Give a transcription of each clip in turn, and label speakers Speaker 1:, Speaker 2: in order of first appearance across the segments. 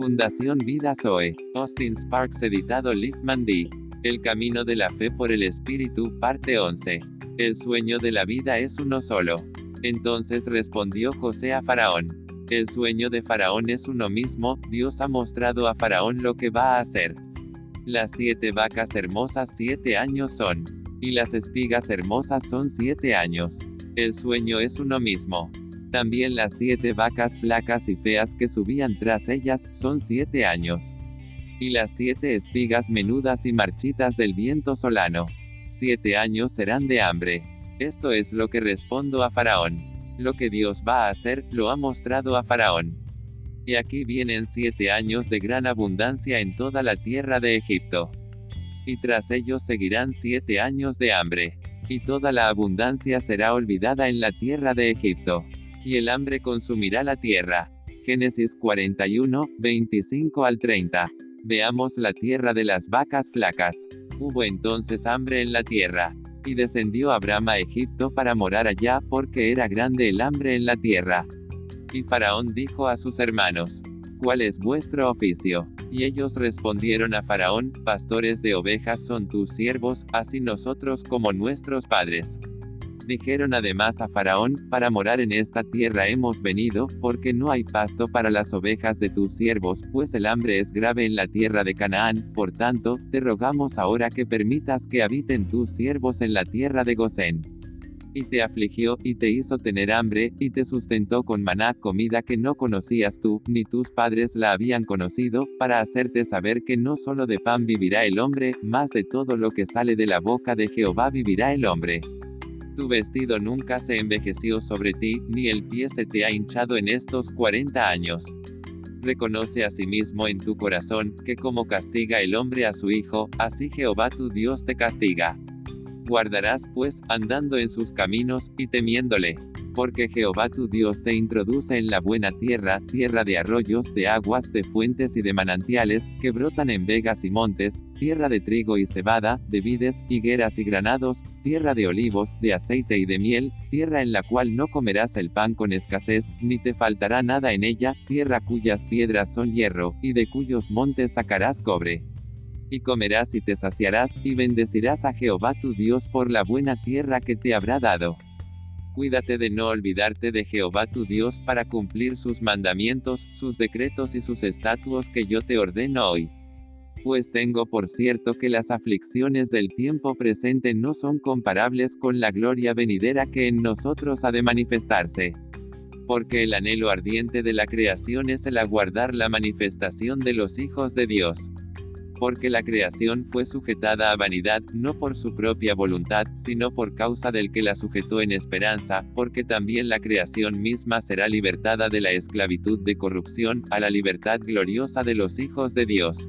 Speaker 1: Fundación Vida Zoe. Austin Sparks editado Liefman D. El camino de la fe por el Espíritu, parte 11. El sueño de la vida es uno solo. Entonces respondió José a Faraón. El sueño de Faraón es uno mismo, Dios ha mostrado a Faraón lo que va a hacer. Las siete vacas hermosas siete años son. Y las espigas hermosas son siete años. El sueño es uno mismo. También las siete vacas flacas y feas que subían tras ellas, son siete años. Y las siete espigas menudas y marchitas del viento solano. Siete años serán de hambre. Esto es lo que respondo a Faraón. Lo que Dios va a hacer, lo ha mostrado a Faraón. Y aquí vienen siete años de gran abundancia en toda la tierra de Egipto. Y tras ellos seguirán siete años de hambre. Y toda la abundancia será olvidada en la tierra de Egipto y el hambre consumirá la tierra. Génesis 41, 25 al 30. Veamos la tierra de las vacas flacas. Hubo entonces hambre en la tierra. Y descendió Abraham a Egipto para morar allá, porque era grande el hambre en la tierra. Y Faraón dijo a sus hermanos, ¿cuál es vuestro oficio? Y ellos respondieron a Faraón, pastores de ovejas son tus siervos, así nosotros como nuestros padres. Dijeron además a Faraón, para morar en esta tierra hemos venido, porque no hay pasto para las ovejas de tus siervos, pues el hambre es grave en la tierra de Canaán, por tanto, te rogamos ahora que permitas que habiten tus siervos en la tierra de Gosén. Y te afligió, y te hizo tener hambre, y te sustentó con maná, comida que no conocías tú, ni tus padres la habían conocido, para hacerte saber que no solo de pan vivirá el hombre, más de todo lo que sale de la boca de Jehová vivirá el hombre. Tu vestido nunca se envejeció sobre ti, ni el pie se te ha hinchado en estos 40 años. Reconoce asimismo en tu corazón, que como castiga el hombre a su hijo, así Jehová tu Dios te castiga. Guardarás pues, andando en sus caminos, y temiéndole porque Jehová tu Dios te introduce en la buena tierra, tierra de arroyos, de aguas, de fuentes y de manantiales, que brotan en vegas y montes, tierra de trigo y cebada, de vides, higueras y granados, tierra de olivos, de aceite y de miel, tierra en la cual no comerás el pan con escasez, ni te faltará nada en ella, tierra cuyas piedras son hierro, y de cuyos montes sacarás cobre y comerás y te saciarás, y bendecirás a Jehová tu Dios por la buena tierra que te habrá dado. Cuídate de no olvidarte de Jehová tu Dios para cumplir sus mandamientos, sus decretos y sus estatutos que yo te ordeno hoy. Pues tengo por cierto que las aflicciones del tiempo presente no son comparables con la gloria venidera que en nosotros ha de manifestarse. Porque el anhelo ardiente de la creación es el aguardar la manifestación de los hijos de Dios porque la creación fue sujetada a vanidad, no por su propia voluntad, sino por causa del que la sujetó en esperanza, porque también la creación misma será libertada de la esclavitud de corrupción, a la libertad gloriosa de los hijos de Dios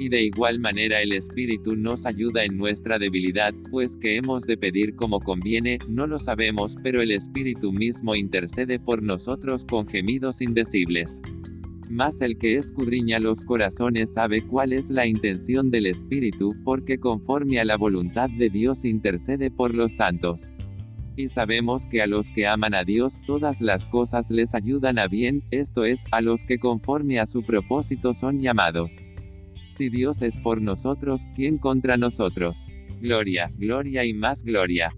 Speaker 1: Y de igual manera el Espíritu nos ayuda en nuestra debilidad, pues que hemos de pedir como conviene, no lo sabemos, pero el Espíritu mismo intercede por nosotros con gemidos indecibles. Mas el que escudriña los corazones sabe cuál es la intención del Espíritu, porque conforme a la voluntad de Dios intercede por los santos. Y sabemos que a los que aman a Dios todas las cosas les ayudan a bien, esto es, a los que conforme a su propósito son llamados. Si Dios es por nosotros, ¿quién contra nosotros? Gloria, gloria y más gloria.